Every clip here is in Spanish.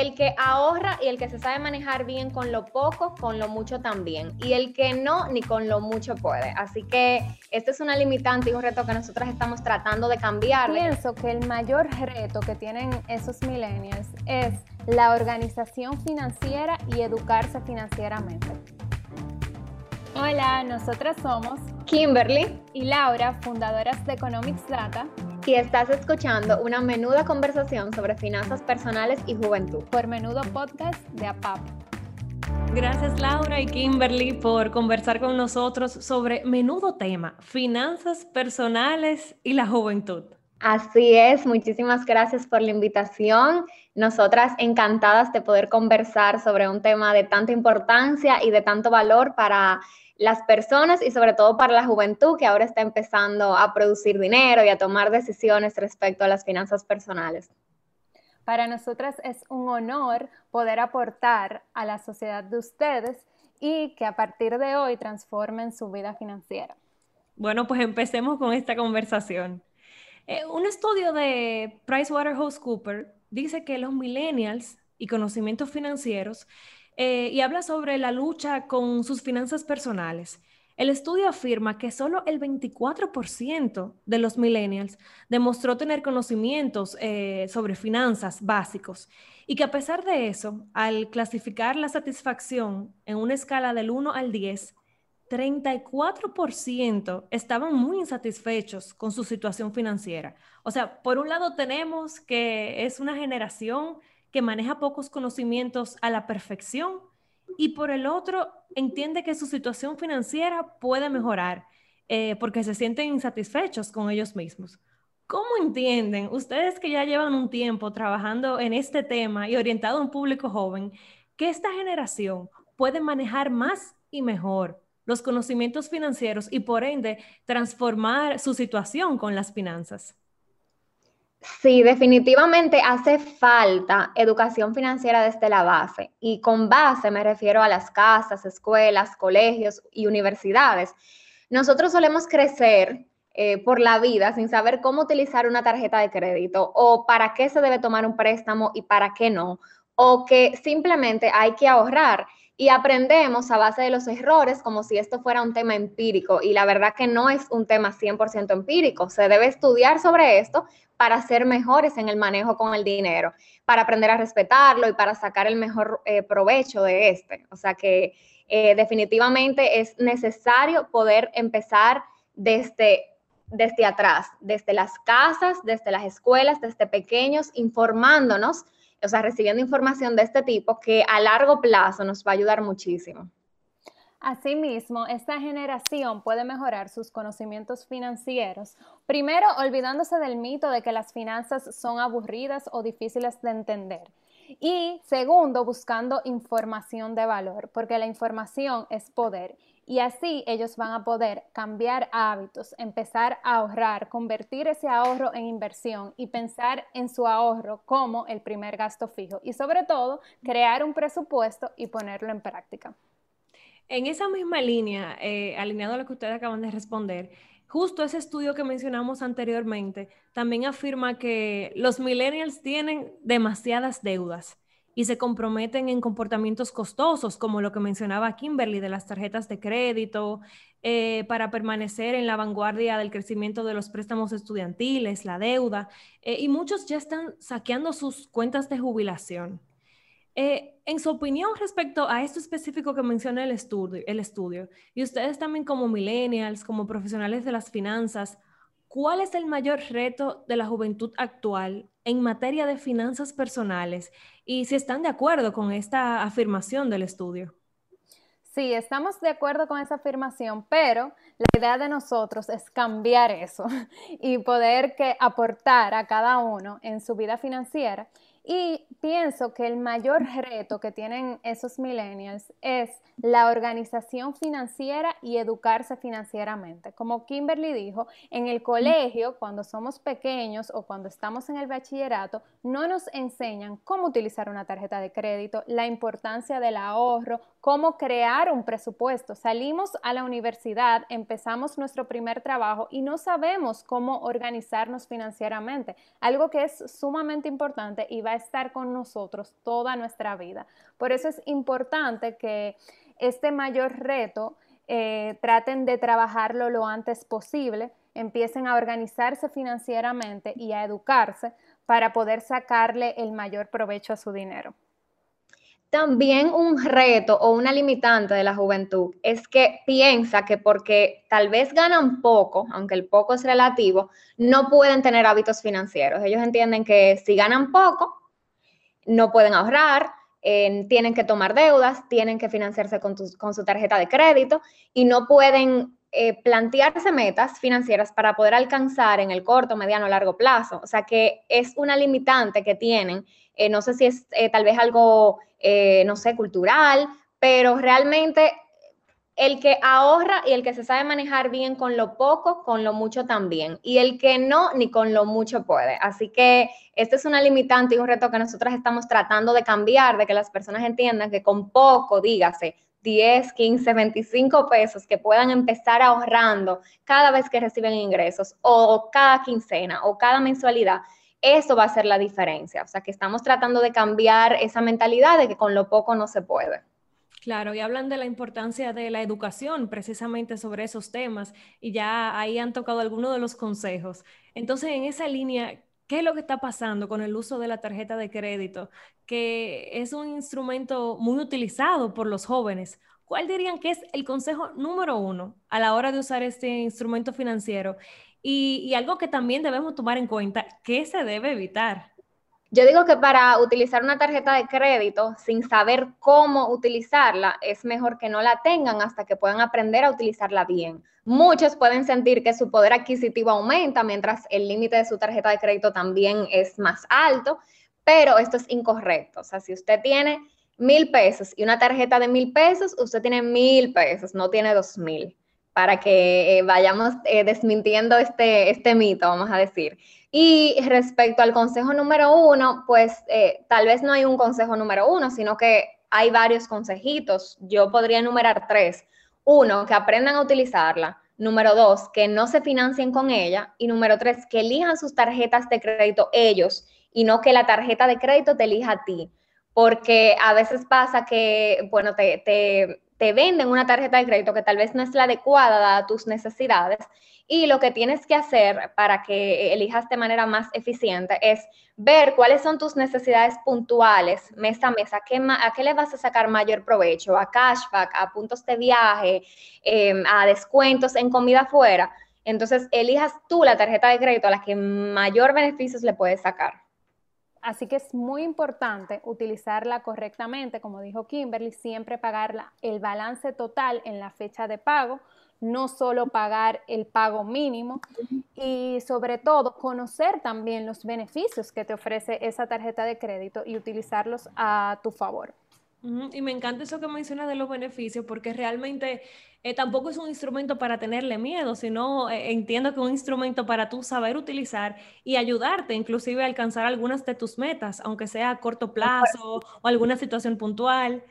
el que ahorra y el que se sabe manejar bien con lo poco, con lo mucho también. Y el que no, ni con lo mucho puede. Así que este es una limitante y un reto que nosotras estamos tratando de cambiar. Pienso que el mayor reto que tienen esos millennials es la organización financiera y educarse financieramente. Hola, nosotras somos Kimberly y Laura, fundadoras de Economics Data. Y estás escuchando una menuda conversación sobre finanzas personales y juventud. Por Menudo Podcast de APAP. Gracias Laura y Kimberly por conversar con nosotros sobre menudo tema, finanzas personales y la juventud. Así es, muchísimas gracias por la invitación. Nosotras encantadas de poder conversar sobre un tema de tanta importancia y de tanto valor para las personas y sobre todo para la juventud que ahora está empezando a producir dinero y a tomar decisiones respecto a las finanzas personales. Para nosotras es un honor poder aportar a la sociedad de ustedes y que a partir de hoy transformen su vida financiera. Bueno, pues empecemos con esta conversación. Eh, un estudio de PricewaterhouseCoopers dice que los millennials y conocimientos financieros eh, y habla sobre la lucha con sus finanzas personales. El estudio afirma que solo el 24% de los millennials demostró tener conocimientos eh, sobre finanzas básicos y que a pesar de eso, al clasificar la satisfacción en una escala del 1 al 10, 34% estaban muy insatisfechos con su situación financiera. O sea, por un lado tenemos que es una generación que maneja pocos conocimientos a la perfección y por el otro entiende que su situación financiera puede mejorar eh, porque se sienten insatisfechos con ellos mismos. ¿Cómo entienden ustedes que ya llevan un tiempo trabajando en este tema y orientado a un público joven que esta generación puede manejar más y mejor los conocimientos financieros y por ende transformar su situación con las finanzas? Sí, definitivamente hace falta educación financiera desde la base. Y con base me refiero a las casas, escuelas, colegios y universidades. Nosotros solemos crecer eh, por la vida sin saber cómo utilizar una tarjeta de crédito o para qué se debe tomar un préstamo y para qué no. O que simplemente hay que ahorrar y aprendemos a base de los errores como si esto fuera un tema empírico y la verdad que no es un tema 100% empírico, se debe estudiar sobre esto para ser mejores en el manejo con el dinero, para aprender a respetarlo y para sacar el mejor eh, provecho de este. O sea que eh, definitivamente es necesario poder empezar desde, desde atrás, desde las casas, desde las escuelas, desde pequeños, informándonos o sea, recibiendo información de este tipo que a largo plazo nos va a ayudar muchísimo. Asimismo, esta generación puede mejorar sus conocimientos financieros, primero olvidándose del mito de que las finanzas son aburridas o difíciles de entender. Y segundo, buscando información de valor, porque la información es poder y así ellos van a poder cambiar hábitos, empezar a ahorrar, convertir ese ahorro en inversión y pensar en su ahorro como el primer gasto fijo. Y sobre todo, crear un presupuesto y ponerlo en práctica. En esa misma línea, eh, alineado a lo que ustedes acaban de responder, justo ese estudio que mencionamos anteriormente también afirma que los millennials tienen demasiadas deudas y se comprometen en comportamientos costosos, como lo que mencionaba Kimberly de las tarjetas de crédito, eh, para permanecer en la vanguardia del crecimiento de los préstamos estudiantiles, la deuda, eh, y muchos ya están saqueando sus cuentas de jubilación. Eh, en su opinión respecto a esto específico que menciona el estudio, el estudio, y ustedes también como millennials, como profesionales de las finanzas, ¿cuál es el mayor reto de la juventud actual en materia de finanzas personales y si están de acuerdo con esta afirmación del estudio. Sí, estamos de acuerdo con esa afirmación, pero la idea de nosotros es cambiar eso y poder que aportar a cada uno en su vida financiera y pienso que el mayor reto que tienen esos millennials es la organización financiera y educarse financieramente. Como Kimberly dijo, en el colegio, cuando somos pequeños o cuando estamos en el bachillerato, no nos enseñan cómo utilizar una tarjeta de crédito, la importancia del ahorro, cómo crear un presupuesto. Salimos a la universidad, empezamos nuestro primer trabajo y no sabemos cómo organizarnos financieramente, algo que es sumamente importante y va va a estar con nosotros toda nuestra vida. Por eso es importante que este mayor reto eh, traten de trabajarlo lo antes posible, empiecen a organizarse financieramente y a educarse para poder sacarle el mayor provecho a su dinero. También un reto o una limitante de la juventud es que piensa que porque tal vez ganan poco, aunque el poco es relativo, no pueden tener hábitos financieros. Ellos entienden que si ganan poco, no pueden ahorrar, eh, tienen que tomar deudas, tienen que financiarse con, con su tarjeta de crédito y no pueden eh, plantearse metas financieras para poder alcanzar en el corto, mediano, largo plazo. O sea que es una limitante que tienen. Eh, no sé si es tal vez algo no sé, cultural, pero realmente el que ahorra y el que se sabe manejar bien con lo poco, con lo mucho también. Y el que no, ni con lo mucho puede. Así que este es una limitante y un reto que nosotros estamos tratando de cambiar, de que las personas entiendan que con poco, dígase, 10, 15, 25 pesos que puedan empezar ahorrando cada vez que reciben ingresos o cada quincena o cada mensualidad, eso va a ser la diferencia. O sea, que estamos tratando de cambiar esa mentalidad de que con lo poco no se puede. Claro, y hablan de la importancia de la educación precisamente sobre esos temas y ya ahí han tocado algunos de los consejos. Entonces, en esa línea, ¿qué es lo que está pasando con el uso de la tarjeta de crédito? Que es un instrumento muy utilizado por los jóvenes. ¿Cuál dirían que es el consejo número uno a la hora de usar este instrumento financiero? Y, algo que también debemos tomar en cuenta, ¿qué se debe evitar? Yo digo que para utilizar una tarjeta de crédito sin saber cómo utilizarla, es mejor que no la tengan hasta que puedan aprender a utilizarla bien. Muchos pueden sentir que su poder adquisitivo aumenta mientras el límite de su tarjeta de crédito también es más alto, pero esto es incorrecto. O sea, si usted tiene mil pesos y una tarjeta de mil pesos, usted tiene mil pesos, no tiene dos mil para que eh, vayamos eh, desmintiendo este, este mito, vamos a decir. Y respecto al consejo número uno, pues eh, tal vez no hay un consejo número uno, sino que hay varios consejitos. Yo podría enumerar tres. Uno, que aprendan a utilizarla. Número dos, que no se financien con ella. Y número tres, que elijan sus tarjetas de crédito ellos y no que la tarjeta de crédito te elija a ti. Porque a veces pasa que, bueno, te, te te venden una tarjeta de crédito que tal vez no es la adecuada a tus necesidades y lo que tienes que hacer para que elijas de manera más eficiente es ver cuáles son tus necesidades puntuales mes a mes, a qué, a qué le vas a sacar mayor provecho, a cashback, a puntos de viaje, em, a descuentos en comida afuera. Entonces, elijas tú la tarjeta de crédito a la que mayor beneficios le puedes sacar. Así que es muy importante utilizarla correctamente, como dijo Kimberly, siempre pagar el balance total en la fecha de pago, no solo pagar el pago mínimo y sobre todo conocer también los beneficios que te ofrece esa tarjeta de crédito y utilizarlos a tu favor. Y me encanta eso que menciona de los beneficios, porque realmente eh, tampoco es un instrumento para tenerle miedo, sino eh, entiendo que es un instrumento para tú saber utilizar y ayudarte inclusive a alcanzar algunas de tus metas, aunque sea a corto plazo o alguna situación puntual.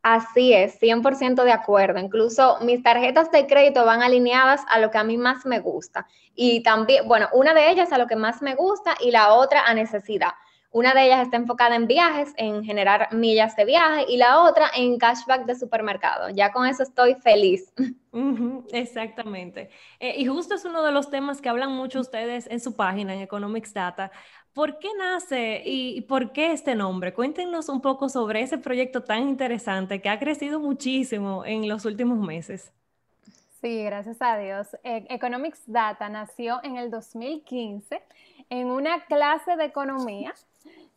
Así es, 100% de acuerdo. Incluso mis tarjetas de crédito van alineadas a lo que a mí más me gusta. Y también, bueno, una de ellas a lo que más me gusta y la otra a necesidad. Una de ellas está enfocada en viajes, en generar millas de viaje, y la otra en cashback de supermercado. Ya con eso estoy feliz. exactamente. Eh, y justo es uno de los temas que hablan mucho ustedes en su página, en Economics Data. ¿Por qué nace y, por qué este nombre? Cuéntenos un poco sobre ese proyecto tan interesante que ha crecido muchísimo en los últimos meses. Sí, gracias a Dios. E, Economics Data nació en el 2015 en una clase de economía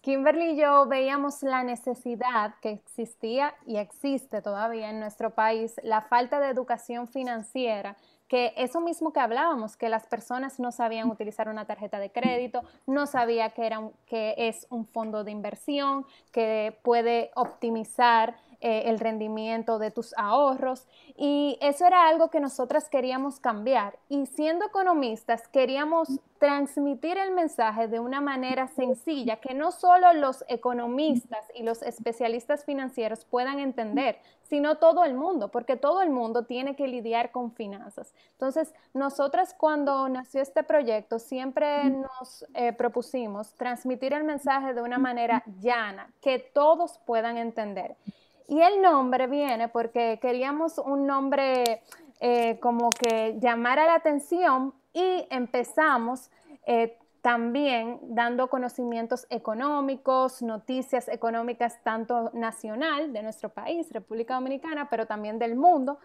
Kimberly y yo veíamos la necesidad que existía y existe todavía en nuestro país, la falta de educación financiera, que eso mismo que hablábamos, que las personas no sabían utilizar una tarjeta de crédito, no sabía que, era que es un fondo de inversión, que puede optimizar eh, el rendimiento de tus ahorros y eso era algo que nosotras queríamos cambiar y siendo economistas queríamos transmitir el mensaje de una manera sencilla que no solo los economistas y los especialistas financieros puedan entender, sino todo el mundo, porque todo el mundo tiene que lidiar con finanzas. Entonces, nosotras cuando nació este proyecto siempre nos eh, propusimos transmitir el mensaje de una manera llana, que todos puedan entender. Y el nombre viene porque queríamos un nombre eh, como que llamara la atención y empezamos eh, también dando conocimientos económicos, noticias económicas tanto nacional de nuestro país, República Dominicana, pero también del mundo.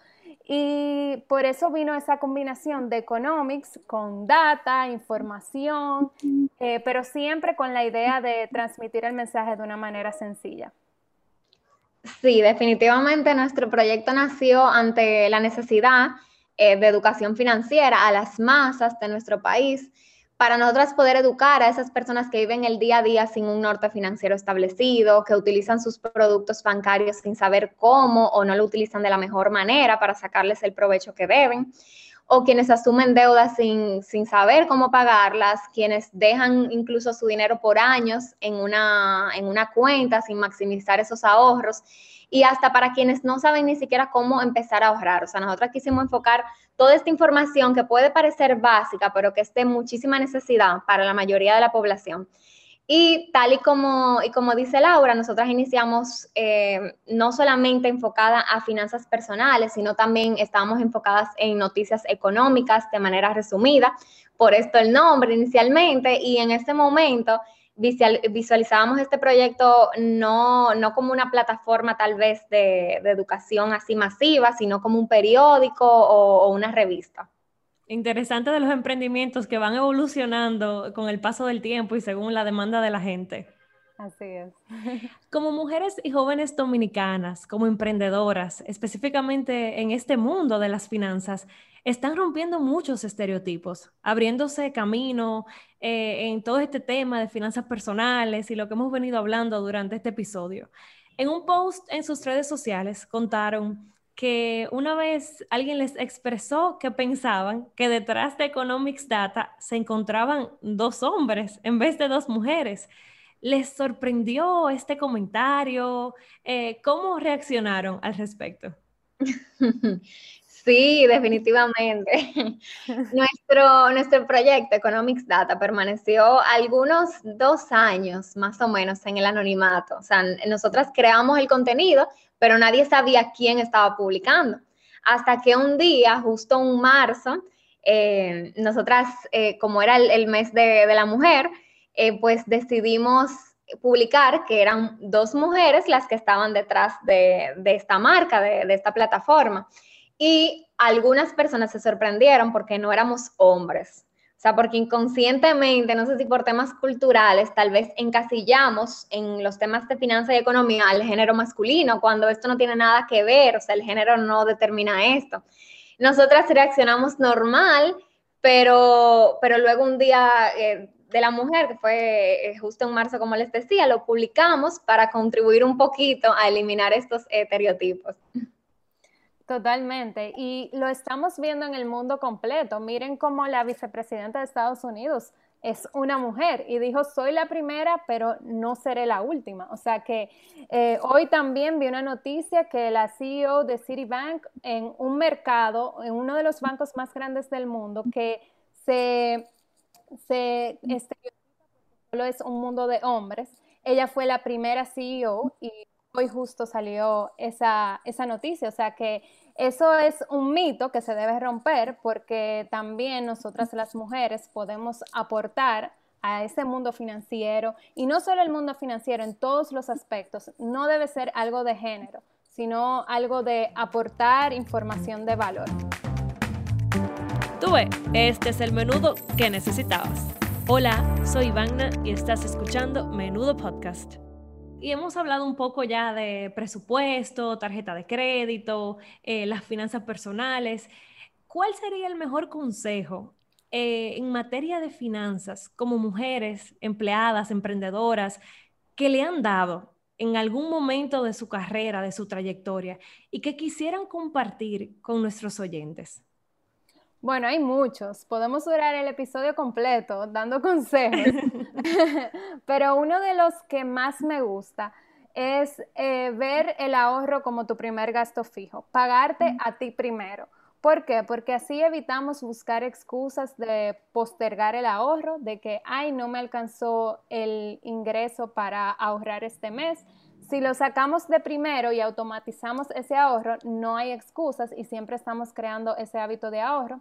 Y por eso vino esa combinación de economics con data, información, eh, pero siempre con la idea de transmitir el mensaje de una manera sencilla. Sí, definitivamente nuestro proyecto nació ante la necesidad eh, de educación financiera a las masas de nuestro país para nosotras poder educar a esas personas que viven el día a día sin un norte financiero establecido, que utilizan sus productos bancarios sin saber cómo o no lo utilizan de la mejor manera para sacarles el provecho que deben, o quienes asumen deudas sin, sin saber cómo pagarlas, quienes dejan incluso su dinero por años en una, en una cuenta sin maximizar esos ahorros y hasta para quienes no saben ni siquiera cómo empezar a ahorrar. O sea, nosotros quisimos enfocar toda esta información que puede parecer básica, pero que es de muchísima necesidad para la mayoría de la población. Y tal y como, y como dice Laura, nosotras iniciamos eh, no solamente enfocada a finanzas personales, sino también estábamos enfocadas en noticias económicas de manera resumida, por esto el nombre inicialmente, y en este momento visualizábamos este proyecto no, no, como una plataforma tal vez de, educación así masiva, sino como un periódico o, una revista. Interesante de los emprendimientos que van evolucionando con el paso del tiempo y según la demanda de la gente. Así es. Como mujeres y jóvenes dominicanas, como emprendedoras, específicamente en este mundo de las finanzas, están rompiendo muchos estereotipos, abriéndose camino eh, en todo este tema de finanzas personales y lo que hemos venido hablando durante este episodio. En un post en sus redes sociales contaron que una vez alguien les expresó que pensaban que detrás de Economics Data se encontraban dos hombres en vez de dos mujeres. ¿Les sorprendió este comentario? Eh, ¿Cómo reaccionaron al respecto? Sí, definitivamente. nuestro, nuestro proyecto Economics Data permaneció algunos dos años más o menos en el anonimato. O sea, nosotras creamos el contenido, pero nadie sabía quién estaba publicando. Hasta que un día, justo en marzo, eh, nosotras, eh, como era el, mes de, la mujer, eh, pues decidimos publicar que eran dos mujeres las que estaban detrás de, esta marca, de, de esta plataforma. Y algunas personas se sorprendieron porque no éramos hombres. O sea, porque inconscientemente, no sé si por temas culturales, tal vez encasillamos en los temas de finanzas y economía al género masculino, cuando esto no tiene nada que ver, o sea, el género no determina esto. Nosotras reaccionamos normal, pero, pero luego un día eh, de la mujer, que fue eh, justo en marzo, como les decía, lo publicamos para contribuir un poquito a eliminar estos estereotipos. Totalmente. Y lo estamos viendo en el mundo completo. Miren cómo la vicepresidenta de Estados Unidos es una mujer y dijo, soy la primera, pero no seré la última. O sea que eh, hoy también vi una noticia que la CEO de Citibank en un mercado, en uno de los bancos más grandes del mundo, que se, se solo es un mundo de hombres, ella fue la primera CEO y hoy justo salió esa, esa noticia, o sea que eso es un mito que se debe romper porque también nosotras las mujeres podemos aportar a ese mundo financiero y no solo el mundo financiero, en todos los aspectos. No debe ser algo de género, sino algo de aportar información de valor. Tuve, este es el menudo que necesitabas. Hola, soy Ivana y estás escuchando Menudo Podcast y hemos hablado un poco ya de presupuesto, tarjeta de crédito, eh, las finanzas personales. ¿Cuál sería el mejor consejo eh, en materia de finanzas como mujeres, empleadas, emprendedoras, que le han dado en algún momento de su carrera, de su trayectoria, y que quisieran compartir con nuestros oyentes? Bueno, hay muchos. Podemos durar el episodio completo dando consejos. Pero uno de los que más me gusta es eh, ver el ahorro como tu primer gasto fijo, pagarte a ti primero. ¿Por qué? Porque así evitamos buscar excusas de postergar el ahorro, de que, ay, no me alcanzó el ingreso para ahorrar este mes. Si lo sacamos de primero y automatizamos ese ahorro, no hay excusas y siempre estamos creando ese hábito de ahorro.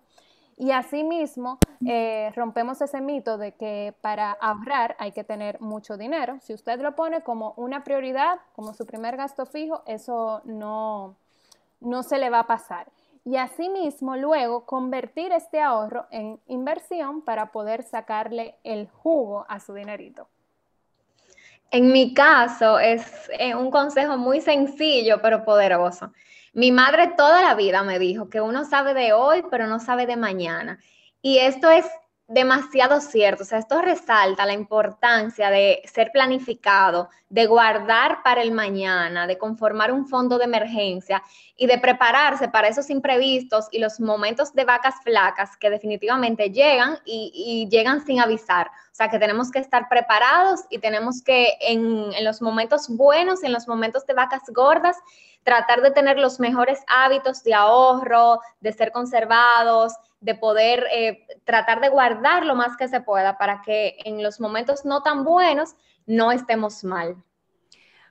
Y asimismo, eh, rompemos ese mito de que para ahorrar hay que tener mucho dinero. Si usted lo pone como una prioridad, como su primer gasto fijo, eso no, no se le va a pasar y asimismo luego convertir este ahorro en inversión para poder sacarle el jugo a su dinerito. En mi caso es eh, un consejo muy sencillo pero poderoso. Mi madre toda la vida me dijo que uno sabe de hoy pero no sabe de mañana. Y esto es demasiado cierto. O sea, esto resalta la importancia de ser planificado, de guardar para el mañana, de conformar un fondo de emergencia y de prepararse para esos imprevistos y los momentos de vacas flacas que definitivamente llegan y, llegan sin avisar. O sea, que tenemos que estar preparados y tenemos que en, en los momentos buenos y en los momentos de vacas gordas, tratar de tener los mejores hábitos de ahorro, de ser conservados, de poder eh, tratar de guardar lo más que se pueda para que en los momentos no tan buenos no estemos mal.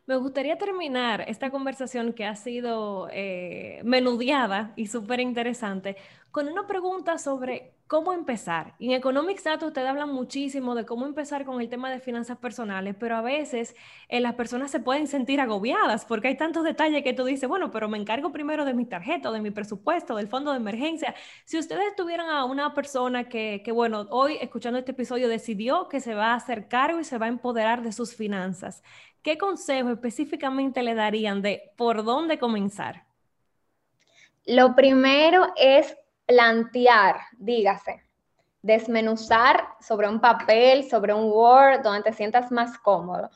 Me gustaría terminar esta conversación que ha sido eh, menudeada y súper interesante con una pregunta sobre cómo empezar. En Economics Data ustedes hablan muchísimo de cómo empezar con el tema de finanzas personales, pero a veces eh, las personas se pueden sentir agobiadas porque hay tantos detalles que tú dices, bueno, pero me encargo primero de mi tarjeta, de mi presupuesto, del fondo de emergencia. Si ustedes tuvieran a una persona que, que, bueno, hoy escuchando este episodio decidió que se va a hacer cargo y se va a empoderar de sus finanzas, ¿qué consejo específicamente le darían de por dónde comenzar? Lo primero es plantear, dígase, desmenuzar sobre un papel, sobre un Word, donde te sientas más cómodo.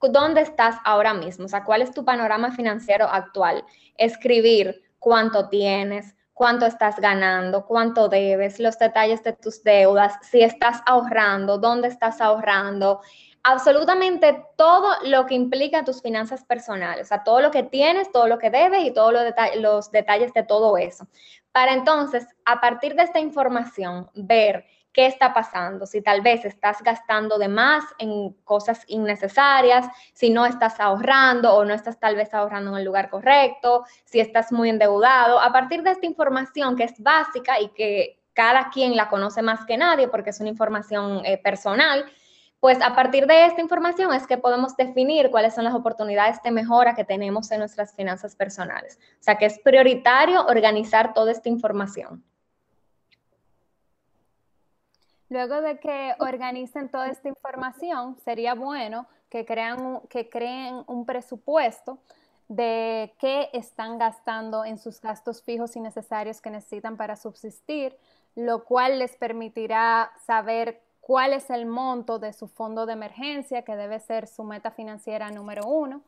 ¿Dónde estás ahora mismo? O sea, ¿cuál es tu panorama financiero actual? Escribir cuánto tienes, cuánto estás ganando, cuánto debes, los detalles de tus deudas, si estás ahorrando, dónde estás ahorrando, absolutamente todo lo que implica tus finanzas personales, o sea, todo lo que tienes, todo lo que debes y todos los, detalles de todo eso. Para entonces, a partir de esta información, ver qué está pasando, si tal vez estás gastando de más en cosas innecesarias, si no estás ahorrando o no estás tal vez ahorrando en el lugar correcto, si estás muy endeudado. A partir de esta información que es básica y que cada quien la conoce más que nadie porque es una información eh, personal, pues a partir de esta información es que podemos definir cuáles son las oportunidades de mejora que tenemos en nuestras finanzas personales. O sea que es prioritario organizar toda esta información. Luego de que organicen toda esta información, sería bueno que, crean, que creen un presupuesto de qué están gastando en sus gastos fijos y necesarios que necesitan para subsistir, lo cual les permitirá saber cuál es el monto de su fondo de emergencia, que debe ser su meta financiera número uno.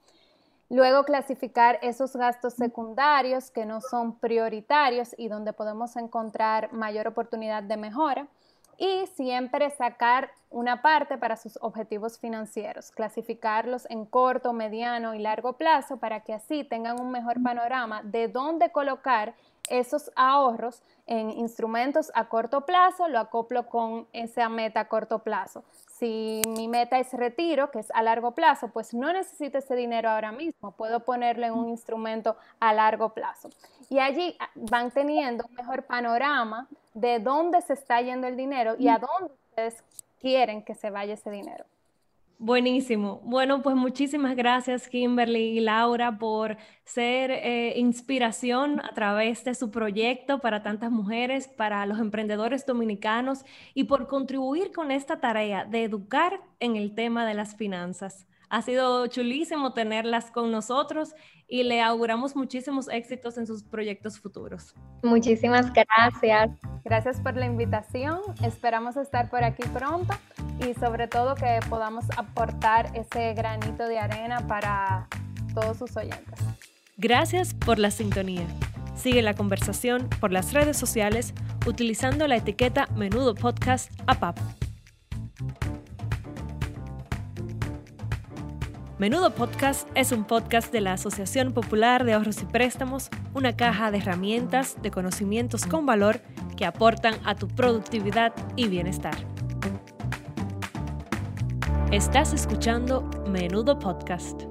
Luego clasificar esos gastos secundarios que no son prioritarios y donde podemos encontrar mayor oportunidad de mejora. Y siempre sacar una parte para sus objetivos financieros, clasificarlos en corto, mediano y largo plazo para que así tengan un mejor panorama de dónde colocar esos ahorros en instrumentos a corto plazo, lo acoplo con esa meta a corto plazo. Si mi meta es retiro, que es a largo plazo, pues no necesito ese dinero ahora mismo, puedo ponerlo en un instrumento a largo plazo. Y allí ah, van teniendo un mejor panorama de dónde se está yendo el dinero y a dónde ustedes quieren que se vaya ese dinero. Buenísimo. Bueno, pues muchísimas gracias Kimberly y Laura por ser eh, inspiración a través de su proyecto para tantas mujeres, para los emprendedores dominicanos y por contribuir con esta tarea de educar en el tema de las finanzas. Ha sido chulísimo tenerlas con nosotros y le auguramos muchísimos éxitos en sus proyectos futuros. Muchísimas gracias. Gracias por la invitación. Esperamos estar por aquí pronto y sobre todo que podamos aportar ese granito de arena para todos sus oyentes. Gracias por la sintonía. Sigue la conversación por las redes sociales utilizando la etiqueta Menudo Podcast APAP. Menudo Podcast es un podcast de la Asociación Popular de Ahorros y Préstamos, una caja de herramientas, de conocimientos con valor que aportan a tu productividad y bienestar. Estás escuchando Menudo Podcast.